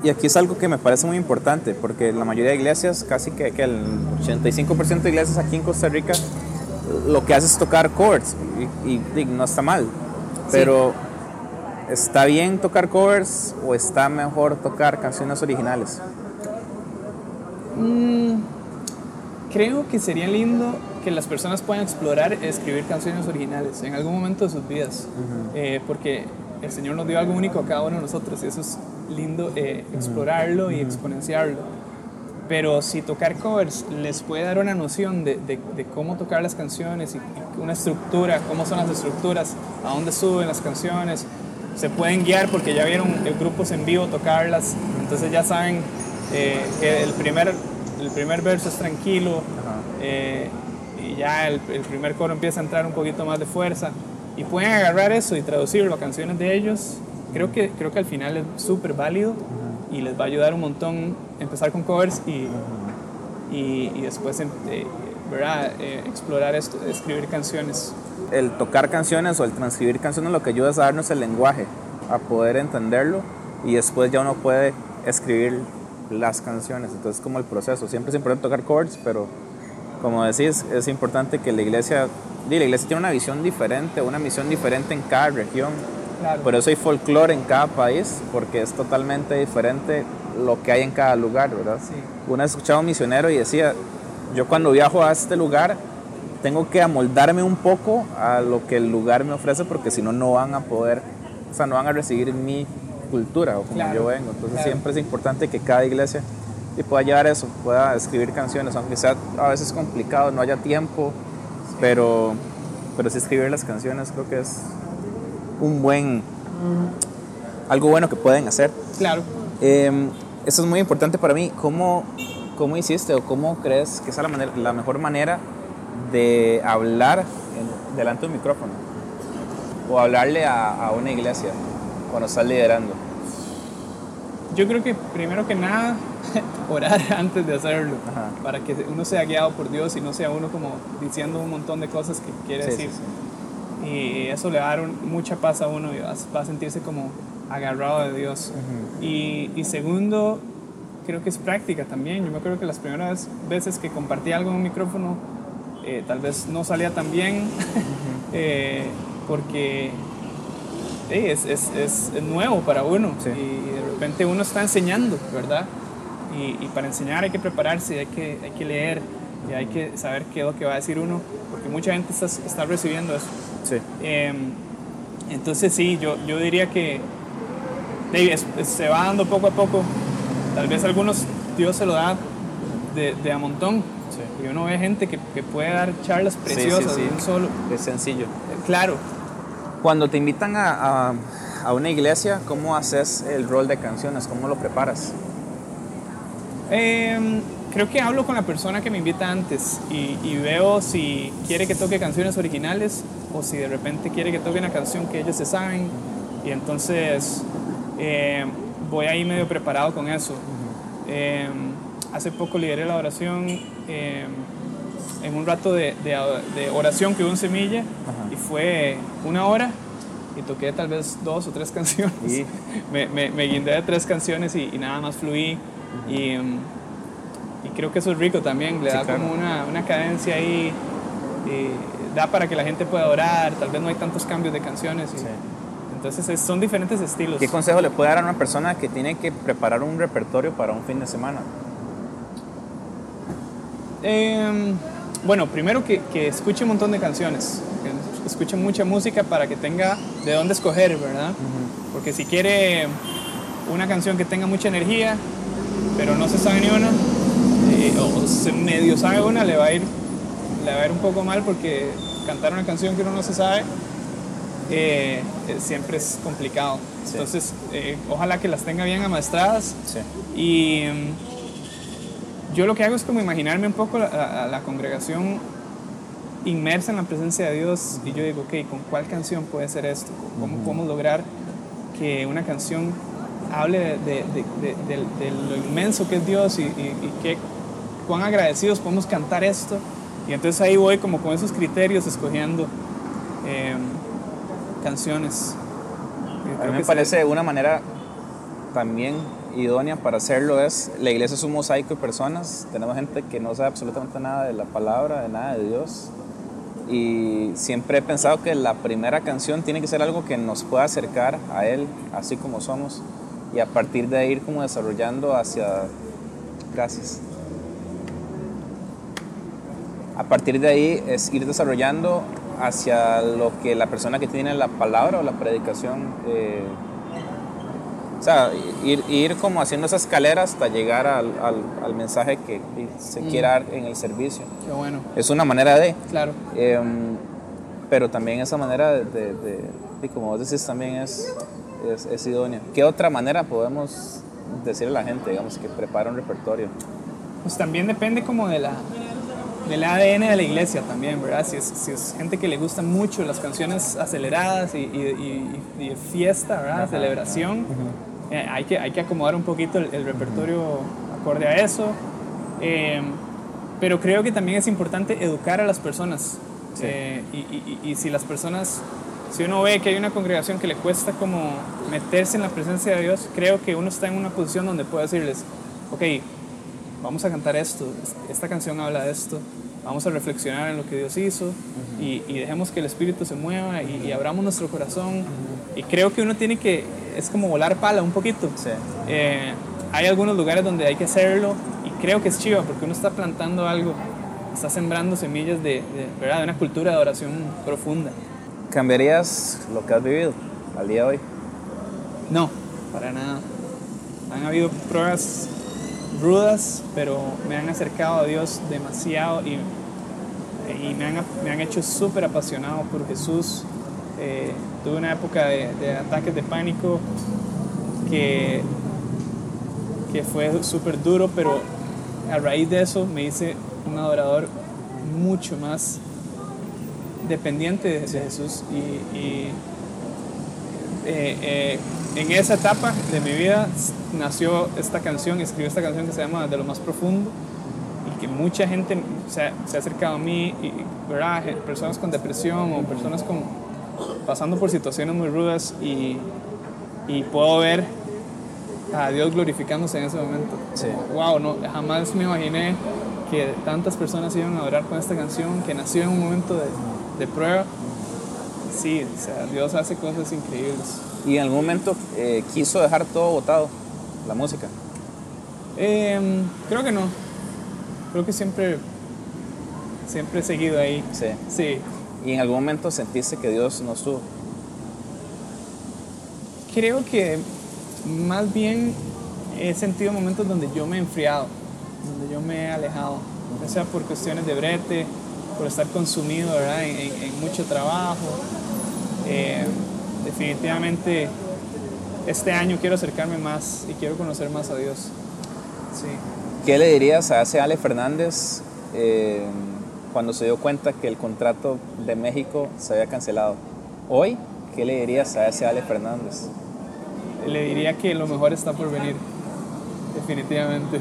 Y aquí es algo que me parece muy importante, porque la mayoría de iglesias, casi que, que el 85% de iglesias aquí en Costa Rica, lo que hace es tocar chords, y, y no está mal, pero ¿está bien tocar covers o está mejor tocar canciones originales? Mm, creo que sería lindo que las personas puedan explorar escribir canciones originales en algún momento de sus vidas, eh, porque el Señor nos dio algo único a cada uno de nosotros y eso es lindo eh, explorarlo y exponenciarlo. Pero si tocar covers les puede dar una noción de, de, cómo tocar las canciones y, una estructura, cómo son las estructuras, a dónde suben las canciones, se pueden guiar porque ya vieron grupos en vivo tocarlas, entonces ya saben eh, que el primer, el primer verso es tranquilo eh, y ya el, el primer coro empieza a entrar un poquito más de fuerza y pueden agarrar eso y traducirlo a canciones de ellos, creo que, creo que al final es súper válido y les va a ayudar un montón empezar con covers y, y, y después eh, ¿verdad? Eh, explorar esto, escribir canciones. El tocar canciones o el transcribir canciones lo que ayuda es a darnos el lenguaje, a poder entenderlo y después ya uno puede escribir las canciones. Entonces como el proceso. Siempre es importante tocar chords, pero como decís, es importante que la iglesia la iglesia tiene una visión diferente, una misión diferente en cada región. Por eso hay folclore en cada país, porque es totalmente diferente lo que hay en cada lugar, ¿verdad? Sí. Una vez escuchaba a un misionero y decía, yo cuando viajo a este lugar tengo que amoldarme un poco a lo que el lugar me ofrece, porque si no, no van a poder, o sea, no van a recibir mi cultura o como yo vengo. Entonces siempre es importante que cada iglesia pueda llevar eso, pueda escribir canciones, aunque sea a veces complicado, no haya tiempo pero, pero sí escribir las canciones creo que es un buen, algo bueno que pueden hacer. Claro. Eh, eso es muy importante para mí. ¿Cómo, cómo hiciste o cómo crees que es la, manera, la mejor manera de hablar delante de un micrófono? O hablarle a, a una iglesia cuando estás liderando. Yo creo que primero que nada orar antes de hacerlo, para que uno sea guiado por Dios y no sea uno como diciendo un montón de cosas que quiere decir. Y eso le va a dar mucha paz a uno y va, a sentirse como agarrado de Dios. y, y, segundo, creo que es práctica también. Yo me acuerdo que las primeras veces que compartí algo en un micrófono, eh, tal vez no salía tan bien, eh, porque es, es, es, nuevo para uno y de repente uno está enseñando, ¿verdad? Y, para enseñar hay que prepararse, hay que, hay que leer y hay que saber qué es lo que va a decir uno, porque mucha gente está, está recibiendo eso. Sí. Em, entonces sí, yo, yo diría que se va dando poco a poco. Tal vez algunos Dios se lo da de, de a montón. Sí. Y uno ve gente que, que puede dar charlas preciosas sí, de un solo. Es sencillo. Claro. Cuando te invitan a, a, a una iglesia, ¿cómo haces el rol de canciones? ¿Cómo lo preparas? Eh, creo que hablo con la persona que me invita antes y, veo si quiere que toque canciones originales o si de repente quiere que toque una canción que ellos se saben. Y entonces eh, voy ahí medio preparado con eso. Eh, hace poco lideré la oración eh, en un rato de, de, oración que hubo en Semilla y fue una hora y toqué tal vez dos o tres canciones. me, me, me, guindé de tres canciones y, y nada más fluí. Y, y, creo que eso es rico también, le da como una, una, cadencia ahí, y da para que la gente pueda orar, tal vez no hay tantos cambios de canciones. Entonces son diferentes estilos. ¿Qué consejo le puede dar a una persona que tiene que preparar un repertorio para un fin de semana? Eh, bueno, primero que, que, escuche un montón de canciones, que escuche mucha música para que tenga de dónde escoger, ¿verdad? Porque si quiere una canción que tenga mucha energía, pero no se sabe ni una, eh, o se medio sabe una, le va a ir le va a ir un poco mal porque cantar una canción que uno no se sabe eh, eh siempre es complicado. Sí. Entonces, eh, ojalá que las tenga bien amaestradas. Sí. Y um, yo lo que hago es como imaginarme un poco a, la congregación inmersa en la presencia de Dios y yo digo, ok, ¿con cuál canción puede ser esto? ¿Cómo uh -huh. podemos lograr que una canción hable de, de, de, de, lo inmenso que es Dios y, y, y que cuán agradecidos podemos cantar esto. Y entonces ahí voy como con esos criterios escogiendo eh, canciones. A mí me parece una manera también idónea para hacerlo es, la iglesia es un mosaico de personas, tenemos gente que no sabe absolutamente nada de la palabra, de nada de Dios. Y siempre he pensado que la primera canción tiene que ser algo que nos pueda acercar a Él, así como somos, y a partir de ahí ir como desarrollando hacia... Gracias. A partir de ahí es ir desarrollando hacia lo que la persona que tiene la palabra o la predicación eh, o sea, ir, ir como haciendo esa escalera hasta llegar al, al, mensaje que se quiere dar en el servicio. Qué bueno. Es una manera de. Claro. Em, pero también esa manera de, de, de, como vos decís, también es, es, es, idónea. ¿Qué otra manera podemos decirle a la gente, digamos, que prepara un repertorio? Pues también depende como de la, del ADN de la iglesia también, ¿verdad? Si es, si es gente que le gustan mucho las canciones aceleradas y, y, y, fiesta, ¿verdad? Celebración. Eh, hay, que, hay que acomodar un poquito el, repertorio acorde a eso. Eh, pero creo que también es importante educar a las personas. Eh, y, y, si las personas, si uno ve que hay una congregación que le cuesta como meterse en la presencia de Dios, creo que uno está en una posición donde puede decirles, ok, vamos a cantar esto, esta canción habla de esto, vamos a reflexionar en lo que Dios hizo y, dejemos que el Espíritu se mueva y, abramos nuestro corazón. Y creo que uno tiene que, es como volar pala un poquito. Eh, hay algunos lugares donde hay que hacerlo y creo que es chiva porque uno está plantando algo, está sembrando semillas de, ¿verdad? de una cultura de adoración profunda. ¿Cambiarías lo que has vivido al día de hoy? No, para nada. Han habido pruebas rudas, pero me han acercado a Dios demasiado y, y me, han, me han hecho súper apasionado por Jesús. Eh, tuve una época de, ataques de pánico que, que fue súper duro, pero a raíz de eso me hice un adorador mucho más dependiente de, Jesús y eh, eh, en esa etapa de mi vida nació esta canción, escribí esta canción que se llama De lo más profundo y que mucha gente se, se ha acercado a mí, y, ¿verdad? personas con depresión o personas con, pasando por situaciones muy rudas y, y puedo ver a Dios glorificándose en ese momento. Sí. Wow, no, jamás me imaginé que tantas personas iban a adorar con esta canción que nació en un momento de, de prueba. Sí, o sea, Dios hace cosas increíbles. ¿Y en algún momento eh, quiso dejar todo votado, la música? Eh, creo que no. Creo que siempre, siempre he seguido ahí. Sí. Sí. ¿Y en algún momento sentiste que Dios no estuvo? Creo que más bien he sentido momentos donde yo me he enfriado, donde yo me he alejado, ya sea por cuestiones de brete, por estar consumido ¿verdad? En, en, en mucho trabajo. Eh, definitivamente este año quiero acercarme más y quiero conocer más a Dios. Sí. ¿Qué le dirías a ese Ale Fernández eh, cuando se dio cuenta que el contrato de México se había cancelado? Hoy, ¿qué le dirías a ese Ale Fernández? Le diría que lo mejor está por venir, definitivamente.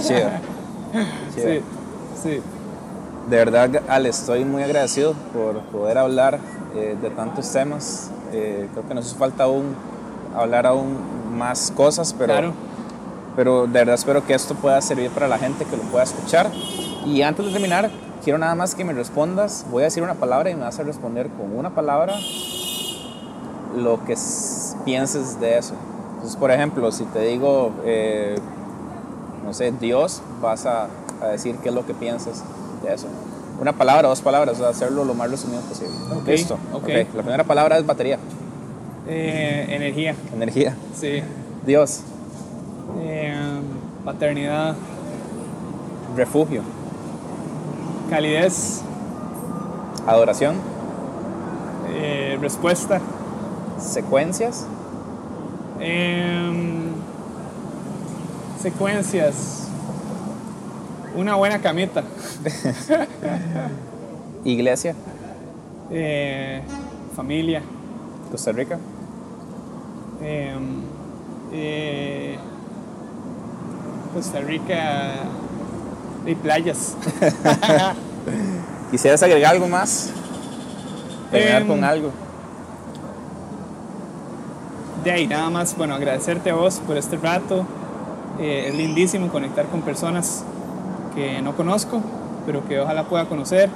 Chido. Chido. Sí, sí. De verdad, Ale, estoy muy agradecido por poder hablar eh, de tantos temas. Eh, creo que nos hace falta aún hablar aún más cosas, pero, claro. pero de verdad espero que esto pueda servir para la gente que lo pueda escuchar. Y antes de terminar, quiero nada más que me respondas. Voy a decir una palabra y me vas a responder con una palabra lo que pienses de eso. Entonces, por ejemplo, si te digo, eh, no sé, Dios, vas a, a decir qué es lo que piensas de eso una palabra, dos palabras, o sea, hacerlo lo más resumido posible. Okay, Listo. Okay. ok. La primera palabra es batería. Eh, energía. Energía. Sí. Dios. Eh, paternidad. Refugio. Calidez. Adoración. Eh, respuesta. Secuencias. Em, secuencias. Una buena camita. Iglesia. Eh, familia. Costa Rica. Eh, eh, Costa Rica y playas. ¿Quisieras agregar algo más? Terminar Em, con algo. De ahí nada más, bueno, agradecerte a vos por este rato. Eh, es lindísimo conectar con personas que no conozco, pero que ojalá pueda conocer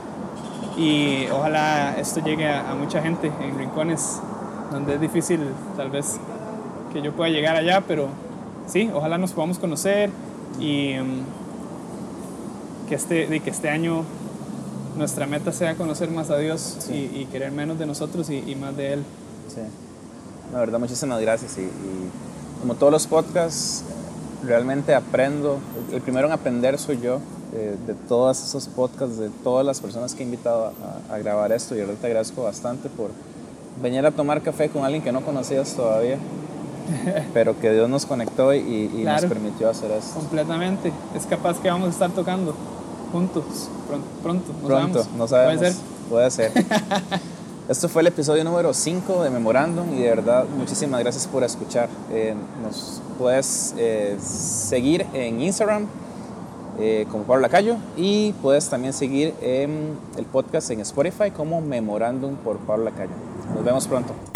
y ojalá esto llegue a, mucha gente en rincones donde es difícil tal vez que yo pueda llegar allá, pero sí, ojalá nos podamos conocer y mm, que, este, que este año nuestra meta sea conocer más a Dios y, querer menos de nosotros y, más de Él. Sí, la verdad muchísimas gracias y como todos los podcasts realmente aprendo, el primero en aprender soy yo eh, de todos esos podcasts, de todas las personas que he invitado a, grabar esto y ahora te agradezco bastante por venir a tomar café con alguien que no conocías todavía, pero que Dios nos conectó y, nos permitió hacer esto. Completamente, es capaz que vamos a estar tocando juntos pronto, pronto, pronto, no sabemos. Puede ser. Puede ser. Esto fue el episodio número 5 de Memorandum y de verdad muchísimas gracias por escuchar. Eh, nos puedes eh, seguir en Instagram eh, como Pablo Lacayo y puedes también seguir el podcast en Spotify como Memorandum por Pablo Lacayo. Nos vemos pronto.